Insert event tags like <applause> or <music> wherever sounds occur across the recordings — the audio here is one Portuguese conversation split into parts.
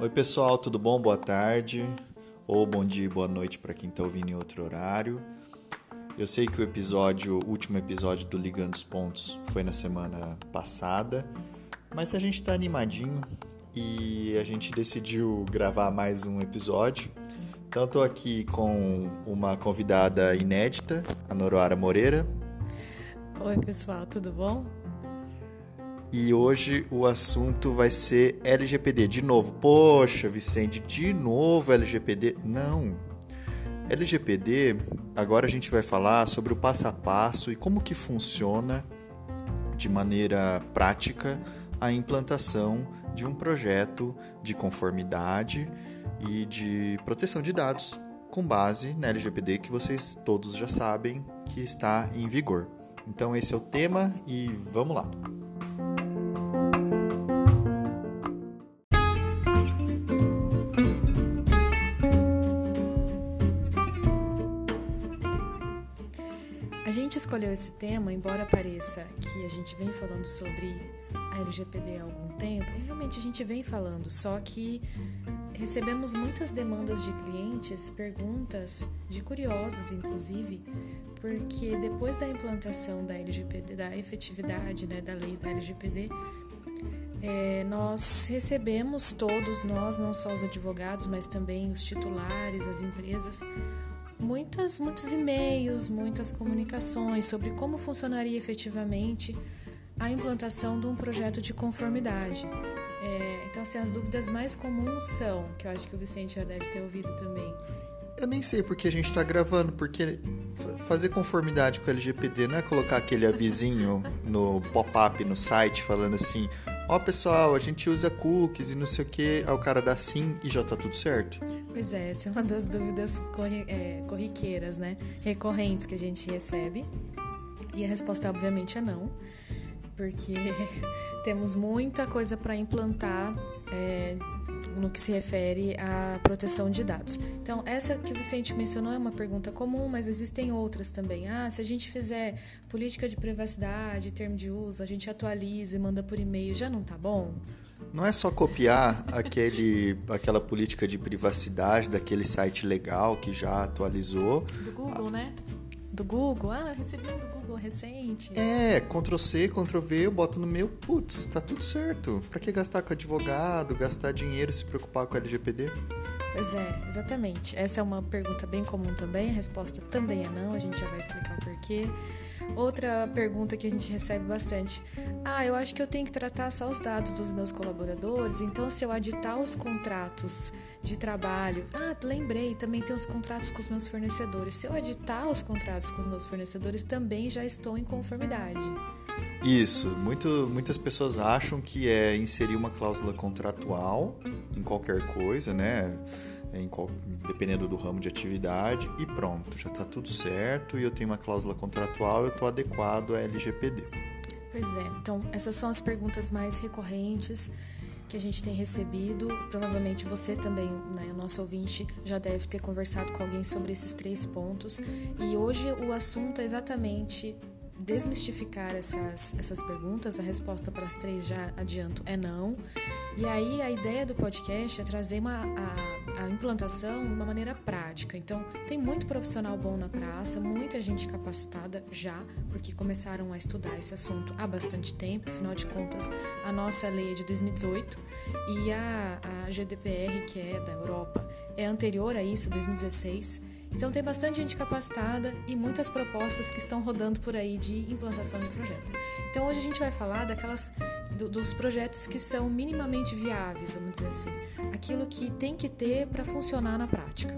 Oi, pessoal, tudo bom? Boa tarde, ou bom dia e boa noite para quem está ouvindo em outro horário. Eu sei que o episódio, o último episódio do Ligando os Pontos foi na semana passada, mas a gente está animadinho e a gente decidiu gravar mais um episódio. Então, estou aqui com uma convidada inédita, a Noroara Moreira. Oi, pessoal, tudo bom? E hoje o assunto vai ser LGPD. De novo, poxa, Vicente, de novo LGPD? Não. LGPD, agora a gente vai falar sobre o passo a passo e como que funciona de maneira prática a implantação de um projeto de conformidade e de proteção de dados com base na LGPD que vocês todos já sabem que está em vigor. Então esse é o tema e vamos lá. escolheu esse tema, embora pareça que a gente vem falando sobre a LGPD há algum tempo, realmente a gente vem falando, só que recebemos muitas demandas de clientes, perguntas de curiosos, inclusive, porque depois da implantação da LGPD, da efetividade né, da lei da LGPD, é, nós recebemos todos nós, não só os advogados, mas também os titulares, as empresas, muitas, muitos e-mails, muitas comunicações sobre como funcionaria efetivamente a implantação de um projeto de conformidade. É, então, assim, as dúvidas mais comuns são, que eu acho que o Vicente já deve ter ouvido também. Eu nem sei porque a gente está gravando, porque fazer conformidade com o LGPD não é colocar aquele avisinho no pop-up no site falando assim: ó oh, pessoal, a gente usa cookies e não sei o que, o cara dá sim e já tá tudo certo. Pois é, essa é uma das dúvidas corri é, corriqueiras, né? Recorrentes que a gente recebe. E a resposta, obviamente, é não, porque <laughs> temos muita coisa para implantar é, no que se refere à proteção de dados. Então, essa que o Vicente mencionou é uma pergunta comum, mas existem outras também. Ah, se a gente fizer política de privacidade, termo de uso, a gente atualiza e manda por e-mail, já não tá bom? Não é só copiar aquele, aquela política de privacidade daquele site legal que já atualizou. Do Google, ah, né? Do Google. Ah, eu recebi um do Google recente. É, Ctrl C, Ctrl V, eu boto no meu, putz, tá tudo certo. Pra que gastar com advogado, gastar dinheiro e se preocupar com LGPD? Pois é, exatamente. Essa é uma pergunta bem comum também, a resposta também é não, a gente já vai explicar o porquê. Outra pergunta que a gente recebe bastante: Ah, eu acho que eu tenho que tratar só os dados dos meus colaboradores, então se eu aditar os contratos de trabalho. Ah, lembrei, também tem os contratos com os meus fornecedores. Se eu aditar os contratos com os meus fornecedores, também já estou em conformidade. Isso, muito, muitas pessoas acham que é inserir uma cláusula contratual em qualquer coisa, né? Em, dependendo do ramo de atividade, e pronto, já está tudo certo e eu tenho uma cláusula contratual, eu estou adequado à LGPD. Pois é, então essas são as perguntas mais recorrentes que a gente tem recebido. Provavelmente você também, né, o nosso ouvinte, já deve ter conversado com alguém sobre esses três pontos. E hoje o assunto é exatamente desmistificar essas, essas perguntas. A resposta para as três, já adianto, é não. E aí a ideia do podcast é trazer uma, a, a implantação de uma maneira prática. Então, tem muito profissional bom na praça, muita gente capacitada já, porque começaram a estudar esse assunto há bastante tempo. Afinal de contas, a nossa lei é de 2018 e a, a GDPR, que é da Europa, é anterior a isso, 2016. Então tem bastante gente capacitada e muitas propostas que estão rodando por aí de implantação de projeto. Então hoje a gente vai falar daquelas do, dos projetos que são minimamente viáveis, vamos dizer assim, aquilo que tem que ter para funcionar na prática.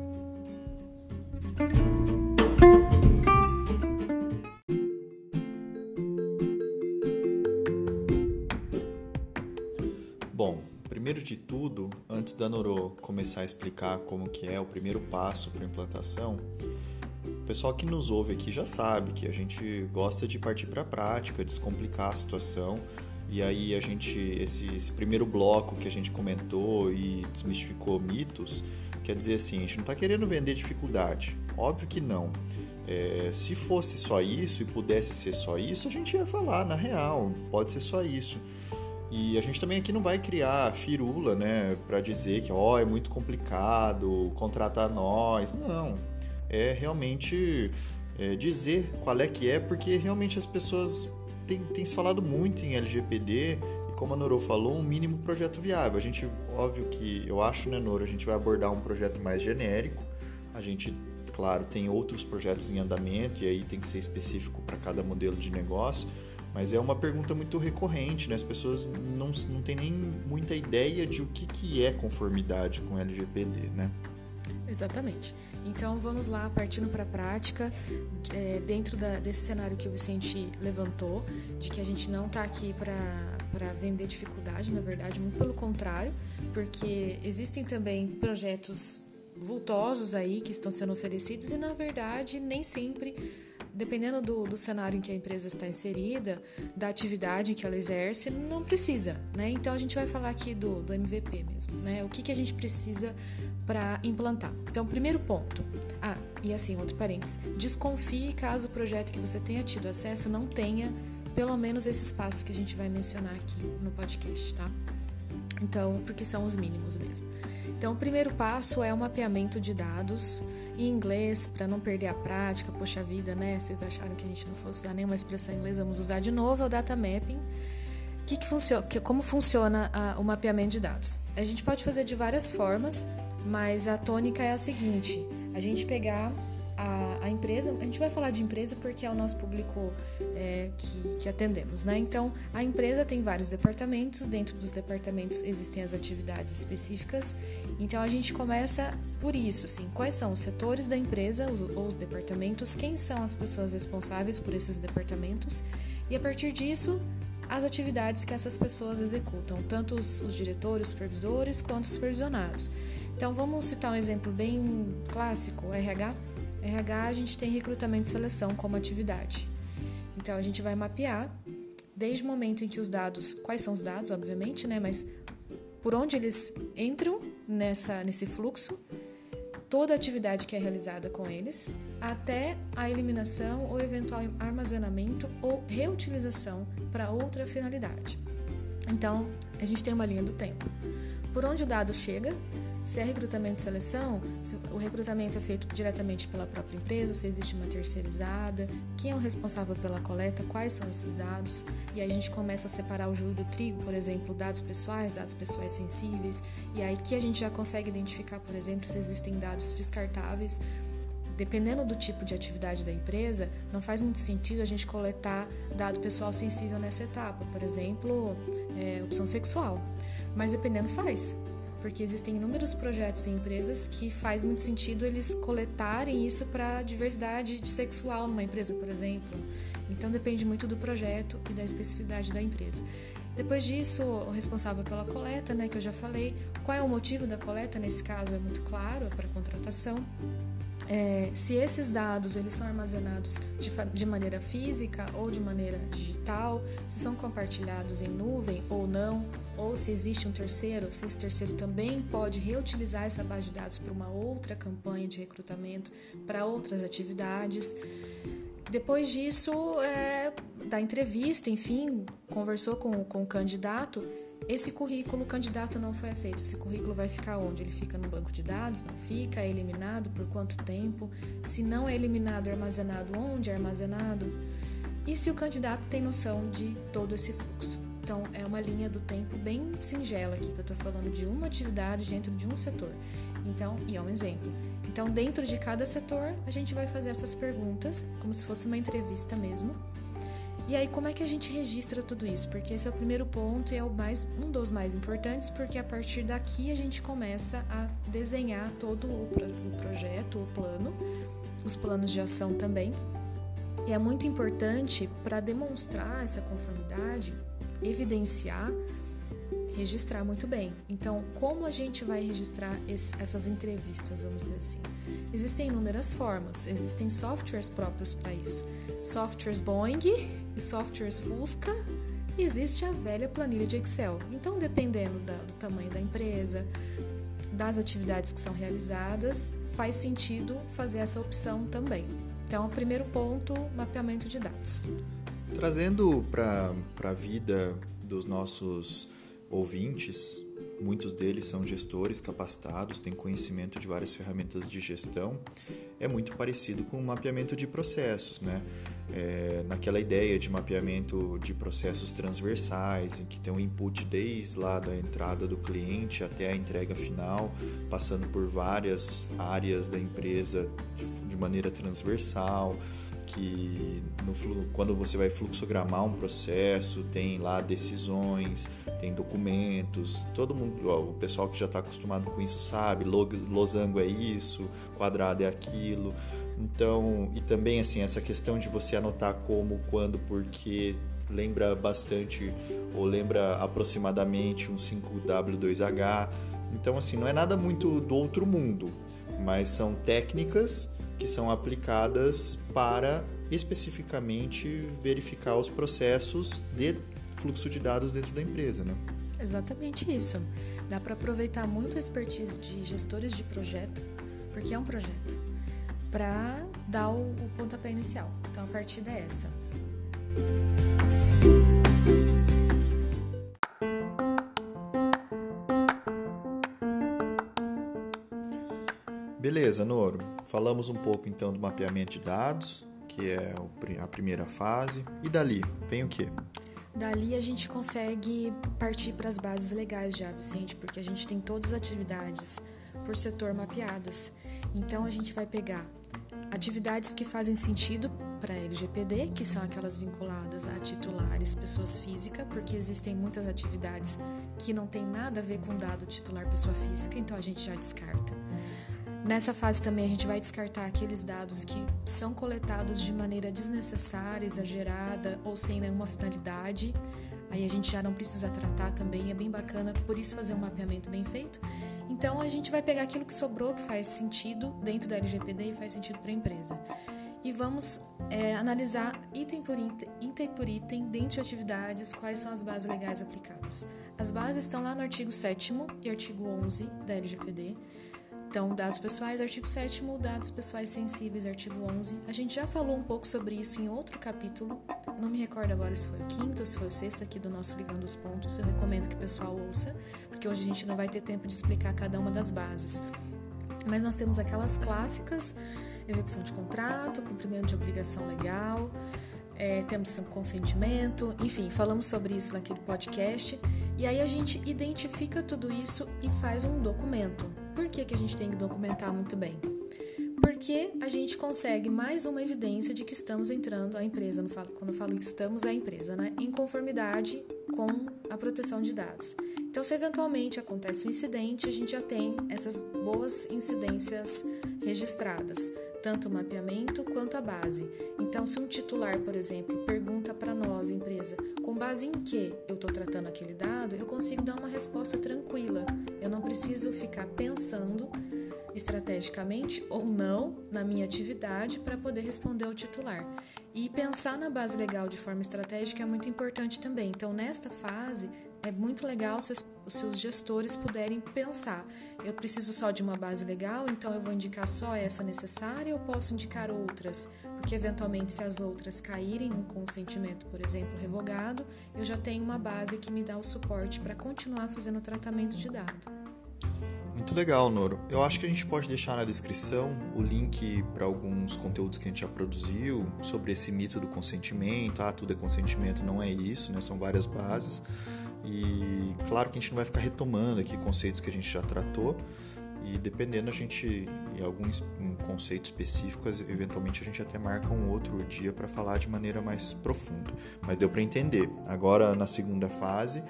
Primeiro de tudo, antes da Noro começar a explicar como que é o primeiro passo para implantação, o pessoal que nos ouve aqui já sabe que a gente gosta de partir para a prática, descomplicar a situação. E aí a gente esse, esse primeiro bloco que a gente comentou e desmistificou mitos, quer dizer assim, a gente não está querendo vender dificuldade. Óbvio que não. É, se fosse só isso e pudesse ser só isso, a gente ia falar, na real, pode ser só isso. E a gente também aqui não vai criar firula, né, para dizer que ó, oh, é muito complicado contratar nós. Não, é realmente é, dizer qual é que é, porque realmente as pessoas têm, têm se falado muito em LGPD e como a Noro falou, um mínimo projeto viável. A gente, óbvio que eu acho, né, Noro, a gente vai abordar um projeto mais genérico. A gente claro, tem outros projetos em andamento e aí tem que ser específico para cada modelo de negócio, mas é uma pergunta muito recorrente, né? As pessoas não, não têm nem muita ideia de o que, que é conformidade com LGPD, né? Exatamente. Então vamos lá, partindo para a prática, é, dentro da, desse cenário que o Vicente levantou, de que a gente não está aqui para vender dificuldade, na verdade, muito pelo contrário, porque existem também projetos vultosos aí que estão sendo oferecidos e na verdade nem sempre dependendo do, do cenário em que a empresa está inserida, da atividade que ela exerce, não precisa, né? Então a gente vai falar aqui do, do MVP mesmo, né? O que, que a gente precisa para implantar. Então, primeiro ponto. Ah, e assim, outro parênteses. Desconfie caso o projeto que você tenha tido acesso não tenha pelo menos esses passos que a gente vai mencionar aqui no podcast, tá? Então, porque são os mínimos mesmo. Então, o primeiro passo é o mapeamento de dados em inglês, para não perder a prática. Poxa vida, né? Vocês acharam que a gente não fosse usar nenhuma expressão em inglês, vamos usar de novo, é o data mapping. Que que funciona, que, como funciona a, o mapeamento de dados? A gente pode fazer de várias formas, mas a tônica é a seguinte: a gente pegar a, a, empresa, a gente vai falar de empresa porque é o nosso público é, que, que, atendemos, né? Então, a empresa tem vários departamentos, dentro dos departamentos existem as atividades específicas, então a gente começa por isso, assim, quais são os setores da empresa os, ou os departamentos, quem são as pessoas responsáveis por esses departamentos, e a partir disso, as atividades que essas pessoas executam, tanto os, os diretores, supervisores, quanto os supervisionados. Então, vamos citar um exemplo bem clássico, RH. RH a gente tem recrutamento e seleção como atividade. Então a gente vai mapear desde o momento em que os dados, quais são os dados, obviamente, né, mas por onde eles entram nessa nesse fluxo, toda a atividade que é realizada com eles, até a eliminação ou eventual armazenamento ou reutilização para outra finalidade. Então, a gente tem uma linha do tempo. Por onde o dado chega, se é recrutamento e seleção, se o recrutamento é feito diretamente pela própria empresa, se existe uma terceirizada, quem é o responsável pela coleta, quais são esses dados, e aí a gente começa a separar o joio do trigo, por exemplo, dados pessoais, dados pessoais sensíveis, e aí que a gente já consegue identificar, por exemplo, se existem dados descartáveis. Dependendo do tipo de atividade da empresa, não faz muito sentido a gente coletar dado pessoal sensível nessa etapa, por exemplo, é, opção sexual. Mas dependendo, faz porque existem inúmeros projetos e empresas que faz muito sentido eles coletarem isso para diversidade sexual numa empresa, por exemplo. Então depende muito do projeto e da especificidade da empresa. Depois disso, o responsável pela coleta, né, que eu já falei, qual é o motivo da coleta? Nesse caso é muito claro, é para contratação. É, se esses dados eles são armazenados de, de, maneira física ou de maneira digital, se são compartilhados em nuvem ou não, ou se existe um terceiro, se esse terceiro também pode reutilizar essa base de dados para uma outra campanha de recrutamento, para outras atividades. Depois disso, é, da entrevista, enfim, conversou com, com o candidato. Esse currículo, o candidato não foi aceito. Esse currículo vai ficar onde? Ele fica no banco de dados? Não fica? É eliminado? Por quanto tempo? Se não é eliminado, é armazenado onde? É armazenado? E se o candidato tem noção de todo esse fluxo? Então, é uma linha do tempo bem singela aqui, que eu estou falando de uma atividade dentro de um setor. Então, e é um exemplo. Então, dentro de cada setor, a gente vai fazer essas perguntas, como se fosse uma entrevista mesmo. E aí, como é que a gente registra tudo isso? Porque esse é o primeiro ponto e é o mais, um dos mais importantes, porque a partir daqui a gente começa a desenhar todo o, pro, o projeto, o plano, os planos de ação também. E é muito importante para demonstrar essa conformidade evidenciar, registrar muito bem. Então, como a gente vai registrar esse, essas entrevistas, vamos dizer assim? Existem inúmeras formas, existem softwares próprios para isso. Softwares Boeing e softwares Fusca, existe a velha planilha de Excel. Então, dependendo da, do tamanho da empresa, das atividades que são realizadas, faz sentido fazer essa opção também. Então, primeiro ponto, mapeamento de dados. Trazendo para a vida dos nossos ouvintes, muitos deles são gestores capacitados, têm conhecimento de várias ferramentas de gestão, é muito parecido com o mapeamento de processos, né? É, naquela ideia de mapeamento de processos transversais, em que tem um input desde lá da entrada do cliente até a entrega final, passando por várias áreas da empresa de, maneira transversal, que no, quando você vai fluxogramar um processo, tem lá decisões, tem documentos, todo mundo, ó, o pessoal que já está acostumado com isso sabe, losango é isso, quadrado é aquilo. Então, e também assim, essa questão de você anotar como, quando, porque lembra bastante ou lembra aproximadamente um 5W2H. Então, assim, não é nada muito do outro mundo, mas são técnicas que são aplicadas para especificamente verificar os processos de fluxo de dados dentro da empresa, né? Exatamente isso. Dá para aproveitar muito a expertise de gestores de projeto, porque é um projeto, para dar o, o pontapé inicial. Então a partida é essa. Beleza, Noro. Falamos um pouco então do mapeamento de dados, que é a primeira fase. E dali, vem o quê? Dali a gente consegue partir para as bases legais já, Vicente, porque a gente tem todas as atividades por setor mapeadas. Então a gente vai pegar atividades que fazem sentido para a LGPD, que são aquelas vinculadas a titulares, pessoas físicas, porque existem muitas atividades que não tem nada a ver com dado titular pessoa física, então a gente já descarta. Nessa fase também a gente vai descartar aqueles dados que são coletados de maneira desnecessária, exagerada ou sem nenhuma finalidade. Aí a gente já não precisa tratar também, é bem bacana, por isso fazer um mapeamento bem feito. Então a gente vai pegar aquilo que sobrou, que faz sentido dentro da LGPD e faz sentido para a empresa. E vamos é, analisar item por item, item por item, dentro de atividades, quais são as bases legais aplicadas. As bases estão lá no artigo 7 e artigo 11 da LGPD. Então, dados pessoais, artigo 7 dados pessoais sensíveis, artigo 11. A gente já falou um pouco sobre isso em outro capítulo. Não me recordo agora se foi o quinto ou se foi o sexto aqui do nosso Ligando os Pontos. Eu recomendo que o pessoal ouça, porque hoje a gente não vai ter tempo de explicar cada uma das bases. Mas nós temos aquelas clássicas: execução de contrato, cumprimento de obrigação legal, é, temos consentimento, enfim, falamos sobre isso naquele podcast. E aí a gente identifica tudo isso e faz um documento. Por que, que a gente tem que documentar muito bem? Porque a gente consegue mais uma evidência de que estamos entrando a empresa, quando eu falo estamos a empresa, né? Em conformidade com a proteção de dados. Então, se eventualmente acontece um incidente, a gente já tem essas boas incidências registradas tanto o mapeamento quanto a base. Então, se um titular, por exemplo, pergunta para nós, empresa, com base em que eu estou tratando aquele dado, eu consigo dar uma resposta tranquila. Eu não preciso ficar pensando estrategicamente ou não na minha atividade para poder responder ao titular. E pensar na base legal de forma estratégica é muito importante também. Então, nesta fase, é muito legal se, os gestores puderem pensar: eu preciso só de uma base legal, então eu vou indicar só essa necessária ou posso indicar outras? Porque, eventualmente, se as outras caírem um consentimento, por exemplo, revogado, eu já tenho uma base que me dá o suporte para continuar fazendo o tratamento de dado. Muito legal, Noro. Eu acho que a gente pode deixar na descrição o link para alguns conteúdos que a gente já produziu sobre esse mito do consentimento. Ah, tudo é consentimento, não é isso, né? São várias bases. E claro que a gente não vai ficar retomando aqui conceitos que a gente já tratou. E dependendo, a gente, em alguns conceitos específicos, eventualmente a gente até marca um outro dia para falar de maneira mais profunda. Mas deu para entender. Agora, na segunda fase,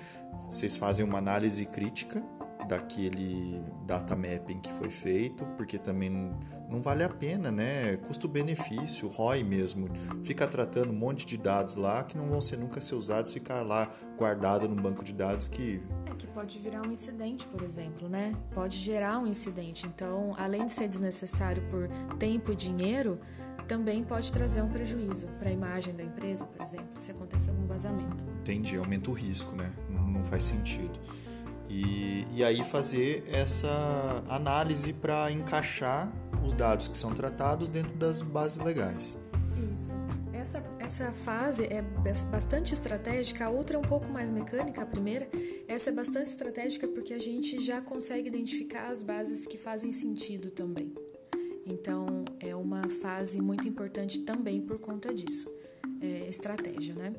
vocês fazem uma análise crítica daquele data mapping que foi feito, porque também não vale a pena, né? Custo-benefício, ROI mesmo. Fica tratando um monte de dados lá que não vão ser nunca ser usados, ficar lá guardado num banco de dados que é que pode virar um incidente, por exemplo, né? Pode gerar um incidente. Então, além de ser desnecessário por tempo e dinheiro, também pode trazer um prejuízo para a imagem da empresa, por exemplo, se acontece algum vazamento. Entendi, aumenta o risco, né? Não, não faz sentido. E, e aí fazer essa análise para encaixar os dados que são tratados dentro das bases legais. Isso. Essa, essa fase é bastante estratégica, a outra é um pouco mais mecânica, a primeira. Essa é bastante estratégica porque a gente já consegue identificar as bases que fazem sentido também. Então, é uma fase muito importante também por conta disso. É estratégia, né?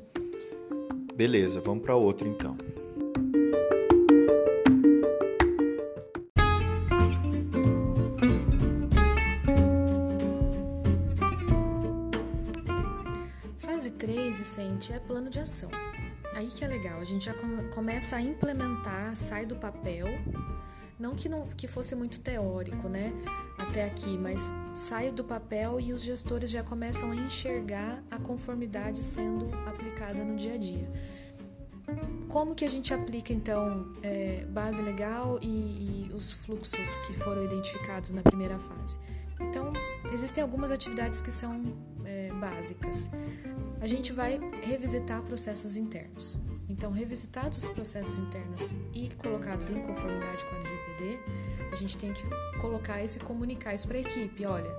Beleza, vamos para outro então. É plano de ação. Aí que é legal, a gente já começa a implementar, sai do papel, não que não que fosse muito teórico, né, até aqui, mas sai do papel e os gestores já começam a enxergar a conformidade sendo aplicada no dia a dia. Como que a gente aplica então é, base legal e, e os fluxos que foram identificados na primeira fase? Então, existem algumas atividades que são é, básicas. A gente vai revisitar processos internos. Então, revisitados os processos internos e colocados em conformidade com a LGPD, a gente tem que colocar isso e comunicar isso para a equipe. Olha,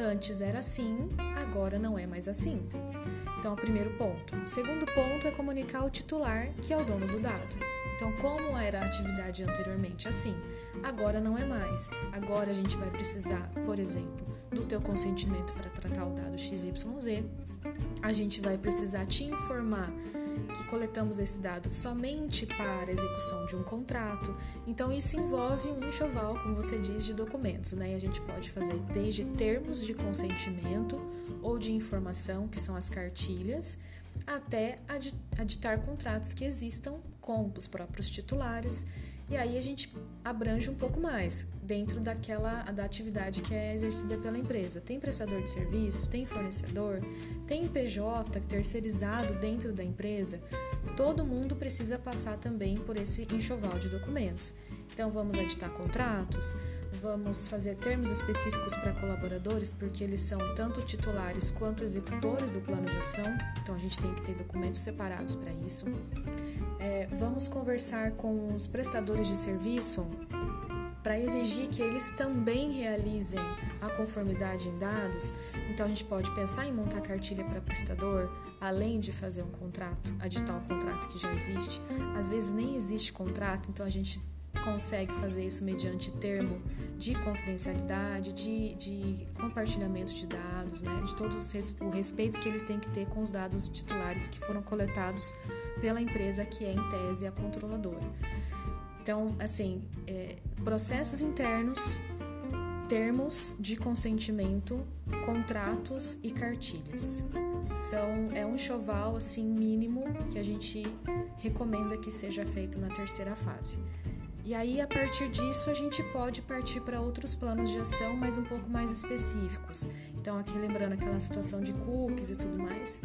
antes era assim, agora não é mais assim. Então, é o primeiro ponto. O segundo ponto é comunicar ao titular, que é o dono do dado. Então, como era a atividade anteriormente assim, agora não é mais. Agora a gente vai precisar, por exemplo, do teu consentimento para tratar o dado XYZ. A gente vai precisar te informar que coletamos esse dado somente para execução de um contrato. Então, isso envolve um enxoval, como você diz, de documentos. Né? E a gente pode fazer desde termos de consentimento ou de informação, que são as cartilhas, até aditar contratos que existam com os próprios titulares. E aí a gente abrange um pouco mais dentro daquela da atividade que é exercida pela empresa. Tem prestador de serviço, tem fornecedor, tem PJ terceirizado dentro da empresa. Todo mundo precisa passar também por esse enxoval de documentos. Então vamos editar contratos, vamos fazer termos específicos para colaboradores, porque eles são tanto titulares quanto executores do plano de ação, então a gente tem que ter documentos separados para isso. É, vamos conversar com os prestadores de serviço para exigir que eles também realizem a conformidade em dados. Então a gente pode pensar em montar cartilha para prestador, além de fazer um contrato, aditar o contrato que já existe. Às vezes nem existe contrato, então a gente consegue fazer isso mediante termo de confidencialidade, de, de compartilhamento de dados, né? de todo o respeito que eles têm que ter com os dados titulares que foram coletados pela empresa que é, em tese, a controladora. Então, assim, é, processos internos, termos de consentimento, contratos e cartilhas. São, é um enxoval assim mínimo que a gente recomenda que seja feito na terceira fase. E aí, a partir disso, a gente pode partir para outros planos de ação, mas um pouco mais específicos. Então, aqui lembrando aquela situação de cookies e tudo mais,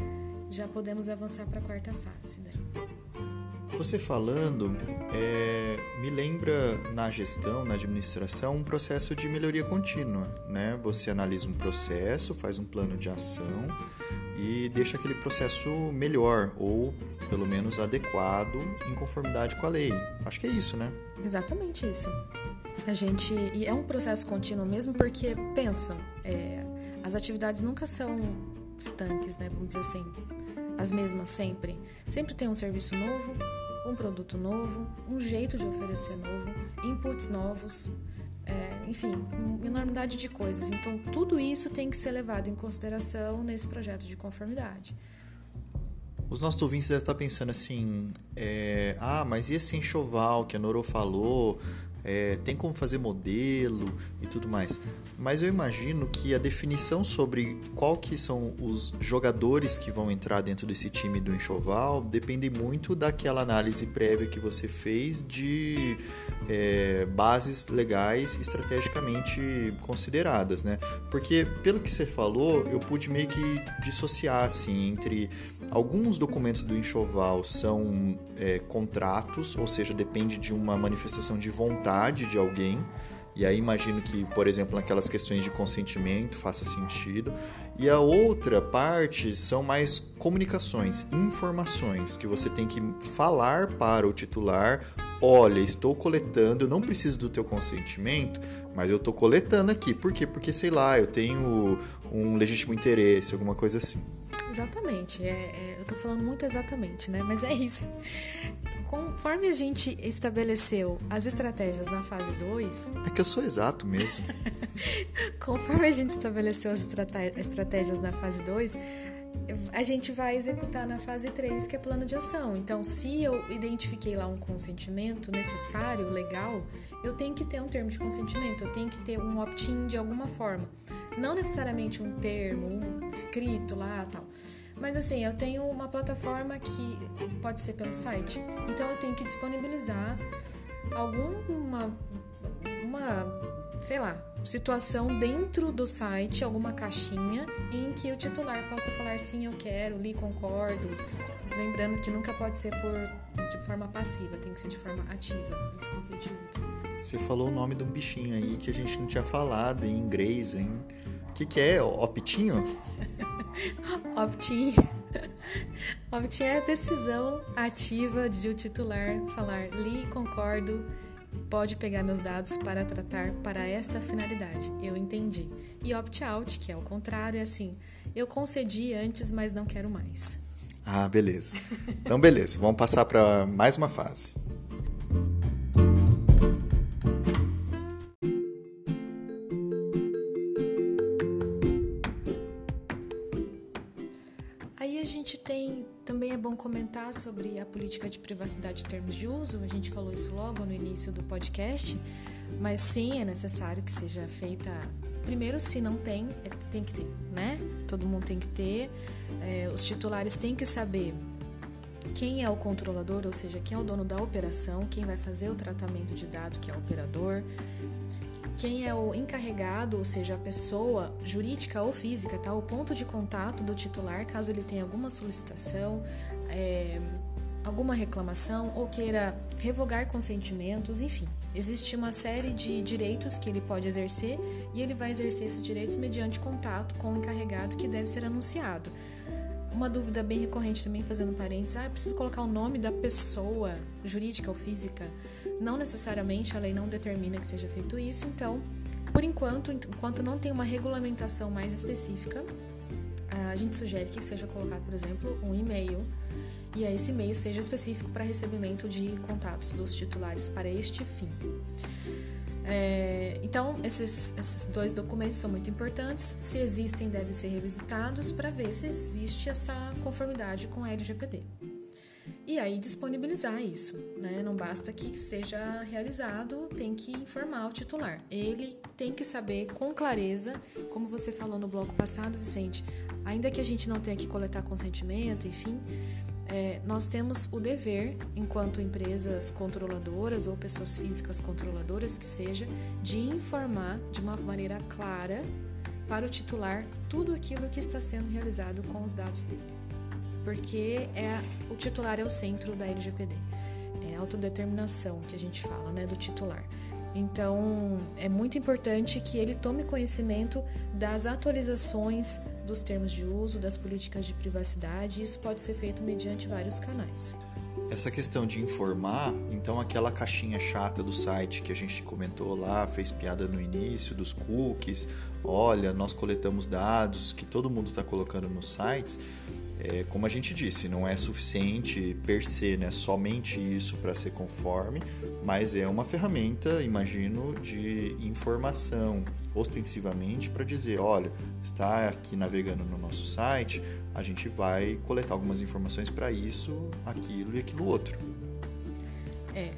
já podemos avançar para a quarta fase. Né? Você falando, é, me lembra na gestão, na administração, um processo de melhoria contínua. Né? Você analisa um processo, faz um plano de ação e deixa aquele processo melhor ou pelo menos adequado em conformidade com a lei. Acho que é isso, né? Exatamente isso. A gente e é um processo contínuo mesmo porque pensam, é, as atividades nunca são estanques, né? Vamos dizer assim, as mesmas sempre. Sempre tem um serviço novo, um produto novo, um jeito de oferecer novo, inputs novos, é, enfim, enormidade de coisas. Então, tudo isso tem que ser levado em consideração nesse projeto de conformidade. Os nossos ouvintes devem estar pensando assim: é, ah, mas e esse enxoval que a Noro falou? É, tem como fazer modelo e tudo mais. Mas eu imagino que a definição sobre qual que são os jogadores que vão entrar dentro desse time do enxoval depende muito daquela análise prévia que você fez de é, bases legais estrategicamente consideradas, né? Porque pelo que você falou, eu pude meio que dissociar assim entre alguns documentos do enxoval são é, contratos, ou seja, depende de uma manifestação de vontade de alguém E aí imagino que, por exemplo, naquelas questões de consentimento faça sentido. E a outra parte são mais comunicações, informações que você tem que falar para o titular. Olha, estou coletando, eu não preciso do teu consentimento, mas eu estou coletando aqui. Por quê? Porque, sei lá, eu tenho um legítimo interesse, alguma coisa assim. Exatamente. É, é, eu estou falando muito exatamente, né? Mas é isso. Conforme a gente estabeleceu as estratégias na fase 2. É que eu sou exato mesmo. <laughs> conforme a gente estabeleceu as estratégias na fase 2, a gente vai executar na fase 3, que é plano de ação. Então, se eu identifiquei lá um consentimento necessário, legal, eu tenho que ter um termo de consentimento, eu tenho que ter um opt-in de alguma forma. Não necessariamente um termo, um escrito lá tal. Mas assim, eu tenho uma plataforma que pode ser pelo site. Então eu tenho que disponibilizar alguma uma, sei lá, situação dentro do site, alguma caixinha em que o titular possa falar sim, eu quero, li, concordo. Lembrando que nunca pode ser por de forma passiva, tem que ser de forma ativa esse consentimento. Você falou o nome de um bichinho aí que a gente não tinha falado em inglês, hein? O que, que é? Optinho? <laughs> Opt-in. Opt-in <laughs> é a decisão ativa de o titular falar li, concordo, pode pegar meus dados para tratar para esta finalidade. Eu entendi. E opt-out, que é o contrário, é assim: eu concedi antes, mas não quero mais. Ah, beleza. Então, beleza. Vamos passar para mais uma fase. bom comentar sobre a política de privacidade de termos de uso. A gente falou isso logo no início do podcast, mas sim é necessário que seja feita. Primeiro, se não tem, é, tem que ter, né? Todo mundo tem que ter. É, os titulares têm que saber quem é o controlador, ou seja, quem é o dono da operação, quem vai fazer o tratamento de dado, que é o operador, quem é o encarregado, ou seja, a pessoa jurídica ou física, tá? O ponto de contato do titular, caso ele tenha alguma solicitação, é, alguma reclamação ou queira revogar consentimentos, enfim. Existe uma série de direitos que ele pode exercer e ele vai exercer esses direitos mediante contato com o encarregado que deve ser anunciado. Uma dúvida bem recorrente também, fazendo parênteses, ah, preciso colocar o nome da pessoa jurídica ou física. Não necessariamente, a lei não determina que seja feito isso, então, por enquanto, enquanto não tem uma regulamentação mais específica, a gente sugere que seja colocado, por exemplo, um e-mail e esse e-mail seja específico para recebimento de contatos dos titulares para este fim. É, então, esses, esses dois documentos são muito importantes. Se existem, devem ser revisitados para ver se existe essa conformidade com a LGPD. E aí disponibilizar isso, né? Não basta que seja realizado, tem que informar o titular. Ele tem que saber com clareza, como você falou no bloco passado, Vicente, ainda que a gente não tenha que coletar consentimento, enfim, é, nós temos o dever, enquanto empresas controladoras ou pessoas físicas controladoras que seja, de informar de uma maneira clara para o titular tudo aquilo que está sendo realizado com os dados dele. Porque é, o titular é o centro da LGPD. É a autodeterminação que a gente fala, né, do titular. Então, é muito importante que ele tome conhecimento das atualizações dos termos de uso, das políticas de privacidade, e isso pode ser feito mediante vários canais. Essa questão de informar, então aquela caixinha chata do site que a gente comentou lá, fez piada no início, dos cookies, olha, nós coletamos dados que todo mundo está colocando nos sites, é, como a gente disse, não é suficiente per se, né, somente isso para ser conforme, mas é uma ferramenta, imagino, de informação, ostensivamente, para dizer: olha, está aqui navegando no nosso site, a gente vai coletar algumas informações para isso, aquilo e aquilo outro. É,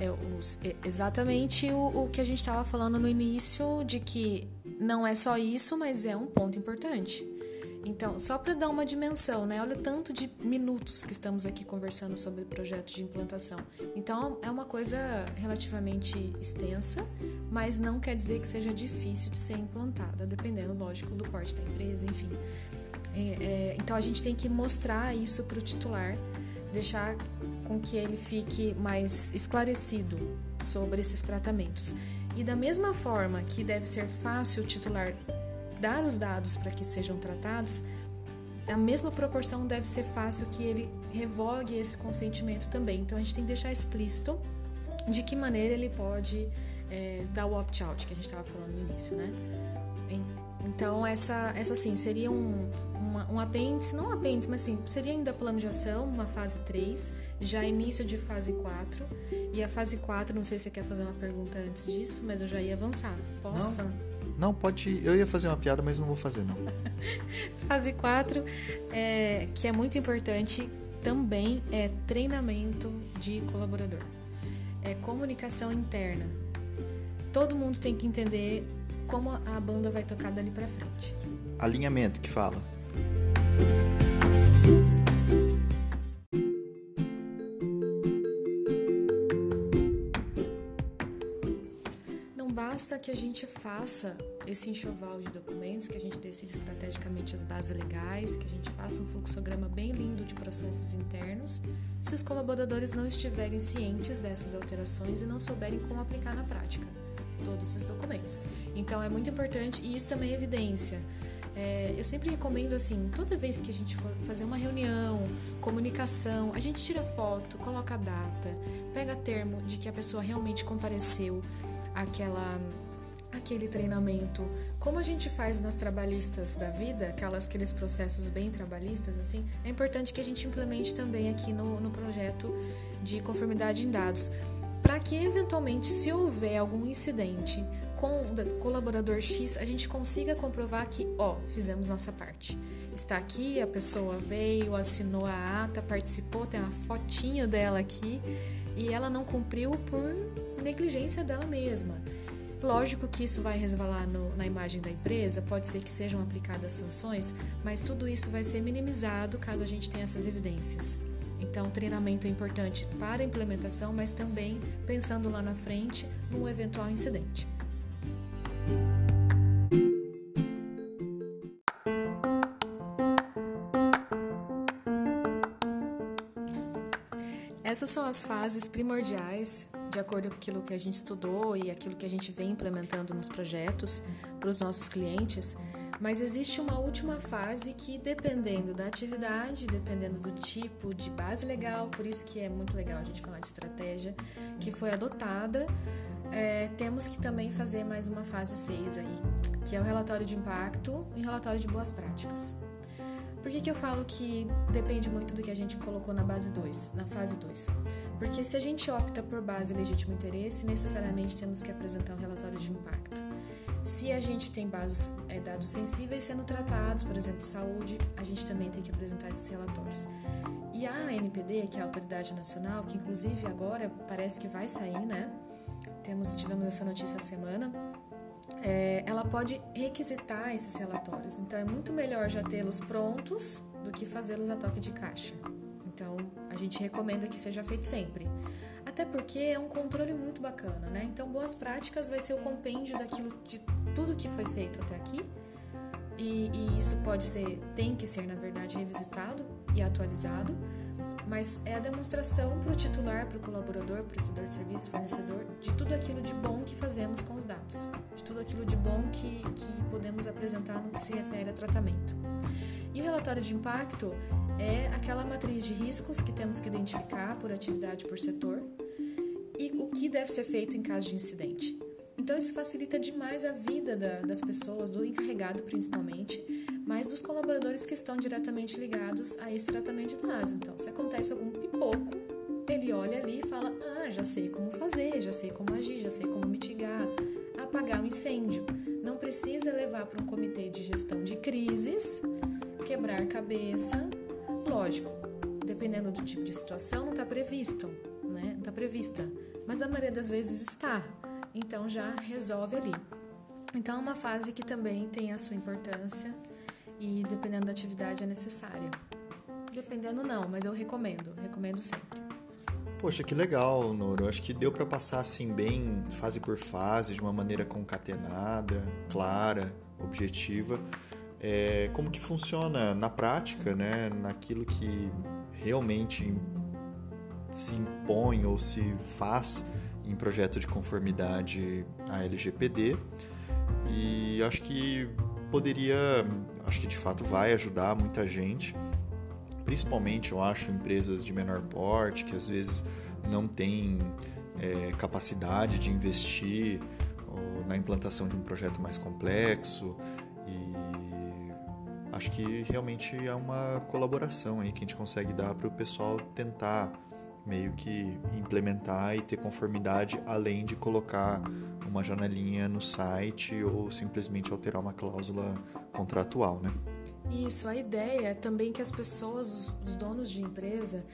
é, os, é exatamente o, o que a gente estava falando no início, de que não é só isso, mas é um ponto importante. Então, só para dar uma dimensão, né? Olha o tanto de minutos que estamos aqui conversando sobre o projeto de implantação. Então, é uma coisa relativamente extensa, mas não quer dizer que seja difícil de ser implantada, dependendo, lógico, do porte da empresa, enfim. É, é, então, a gente tem que mostrar isso para o titular, deixar com que ele fique mais esclarecido sobre esses tratamentos. E da mesma forma que deve ser fácil o titular dar os dados para que sejam tratados, a mesma proporção deve ser fácil que ele revogue esse consentimento também. Então a gente tem que deixar explícito de que maneira ele pode é, dar o opt-out que a gente estava falando no início, né? Então essa, essa sim seria um, uma, um apêndice, não um apêndice, mas sim, seria ainda plano de ação, uma fase 3, já início de fase 4. E a fase 4, não sei se você quer fazer uma pergunta antes disso, mas eu já ia avançar. Posso? Não, não pode. Eu ia fazer uma piada, mas não vou fazer, não. <laughs> fase 4, é, que é muito importante também, é treinamento de colaborador. É comunicação interna. Todo mundo tem que entender como a banda vai tocar dali para frente. Alinhamento que fala. Basta que a gente faça esse enxoval de documentos, que a gente decida estrategicamente as bases legais, que a gente faça um fluxograma bem lindo de processos internos, se os colaboradores não estiverem cientes dessas alterações e não souberem como aplicar na prática todos esses documentos. Então é muito importante e isso também é evidência. É, eu sempre recomendo assim, toda vez que a gente for fazer uma reunião, comunicação, a gente tira foto, coloca a data, pega termo de que a pessoa realmente compareceu àquela aquele treinamento, como a gente faz nas trabalhistas da vida, aquelas, aqueles processos bem trabalhistas, assim, é importante que a gente implemente também aqui no, no projeto de conformidade em dados para que eventualmente, se houver algum incidente com o colaborador X, a gente consiga comprovar que, ó, fizemos nossa parte. Está aqui, a pessoa veio, assinou a ata, participou, tem uma fotinho dela aqui e ela não cumpriu por negligência dela mesma. Lógico que isso vai resvalar no, na imagem da empresa, pode ser que sejam aplicadas sanções, mas tudo isso vai ser minimizado caso a gente tenha essas evidências. Então, treinamento é importante para a implementação, mas também pensando lá na frente num eventual incidente. Essas são as fases primordiais, de acordo com aquilo que a gente estudou e aquilo que a gente vem implementando nos projetos para os nossos clientes. Mas existe uma última fase que, dependendo da atividade, dependendo do tipo de base legal, por isso que é muito legal a gente falar de estratégia, que foi adotada, é, temos que também fazer mais uma fase 6 aí, que é o relatório de impacto e relatório de boas práticas. Por que, que eu falo que depende muito do que a gente colocou na base 2, na fase 2? Porque se a gente opta por base legítimo interesse, necessariamente temos que apresentar um relatório de impacto. Se a gente tem bases, é, dados sensíveis sendo tratados, por exemplo, saúde, a gente também tem que apresentar esses relatórios. E a ANPD, que é a Autoridade Nacional, que inclusive agora parece que vai sair, né? Temos, tivemos essa notícia semana. É, ela pode requisitar esses relatórios. Então é muito melhor já tê-los prontos do que fazê-los a toque de caixa. Então a gente recomenda que seja feito sempre. Até porque é um controle muito bacana, né? Então, boas práticas vai ser o compêndio daquilo de tudo que foi feito até aqui. E, e isso pode ser, tem que ser, na verdade, revisitado e atualizado. Mas é a demonstração para o titular, para o colaborador, prestador de serviço, fornecedor, de tudo aquilo de bom que fazemos com os dados, de tudo aquilo de bom que, que podemos apresentar no que se refere a tratamento. E o relatório de impacto é aquela matriz de riscos que temos que identificar por atividade por setor e o que deve ser feito em caso de incidente. Então, isso facilita demais a vida da, das pessoas, do encarregado principalmente, mas dos colaboradores que estão diretamente ligados a esse tratamento de dados. Então, se acontece algum pipoco, ele olha ali e fala: Ah, já sei como fazer, já sei como agir, já sei como mitigar, apagar o um incêndio. Não precisa levar para um comitê de gestão de crises, quebrar cabeça. Lógico, dependendo do tipo de situação, não está previsto, né? Não está prevista mas a maioria das vezes está. Então já resolve ali. Então é uma fase que também tem a sua importância e dependendo da atividade é necessária. Dependendo não, mas eu recomendo, recomendo sempre. Poxa, que legal, Noro. Acho que deu para passar assim bem fase por fase, de uma maneira concatenada, clara, objetiva. É, como que funciona na prática, né? Naquilo que realmente se impõe ou se faz em projeto de conformidade à LGPD e acho que poderia, acho que de fato vai ajudar muita gente, principalmente eu acho empresas de menor porte que às vezes não têm é, capacidade de investir na implantação de um projeto mais complexo. E acho que realmente é uma colaboração aí que a gente consegue dar para o pessoal tentar meio que implementar e ter conformidade além de colocar uma janelinha no site ou simplesmente alterar uma cláusula contratual, né? Isso, a ideia é também que as pessoas, os donos de empresa,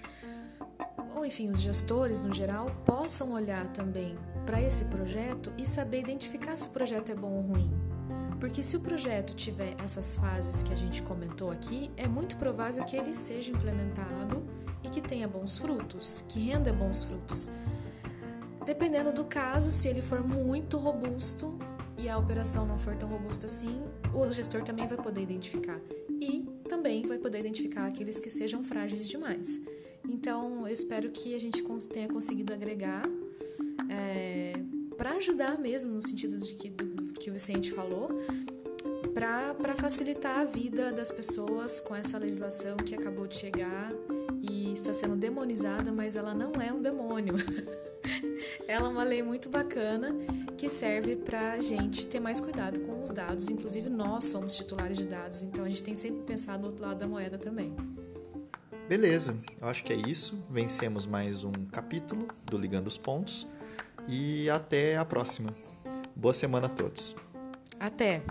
ou enfim, os gestores no geral, possam olhar também para esse projeto e saber identificar se o projeto é bom ou ruim. Porque se o projeto tiver essas fases que a gente comentou aqui, é muito provável que ele seja implementado que tenha bons frutos, que renda bons frutos. Dependendo do caso, se ele for muito robusto e a operação não for tão robusta assim, o gestor também vai poder identificar. E também vai poder identificar aqueles que sejam frágeis demais. Então, eu espero que a gente tenha conseguido agregar é, para ajudar mesmo, no sentido de que, do, que o Vicente falou, para facilitar a vida das pessoas com essa legislação que acabou de chegar está sendo demonizada, mas ela não é um demônio. <laughs> ela é uma lei muito bacana que serve para a gente ter mais cuidado com os dados. Inclusive, nós somos titulares de dados, então a gente tem sempre pensado no outro lado da moeda também. Beleza, eu acho que é isso. Vencemos mais um capítulo do Ligando os Pontos e até a próxima. Boa semana a todos. Até!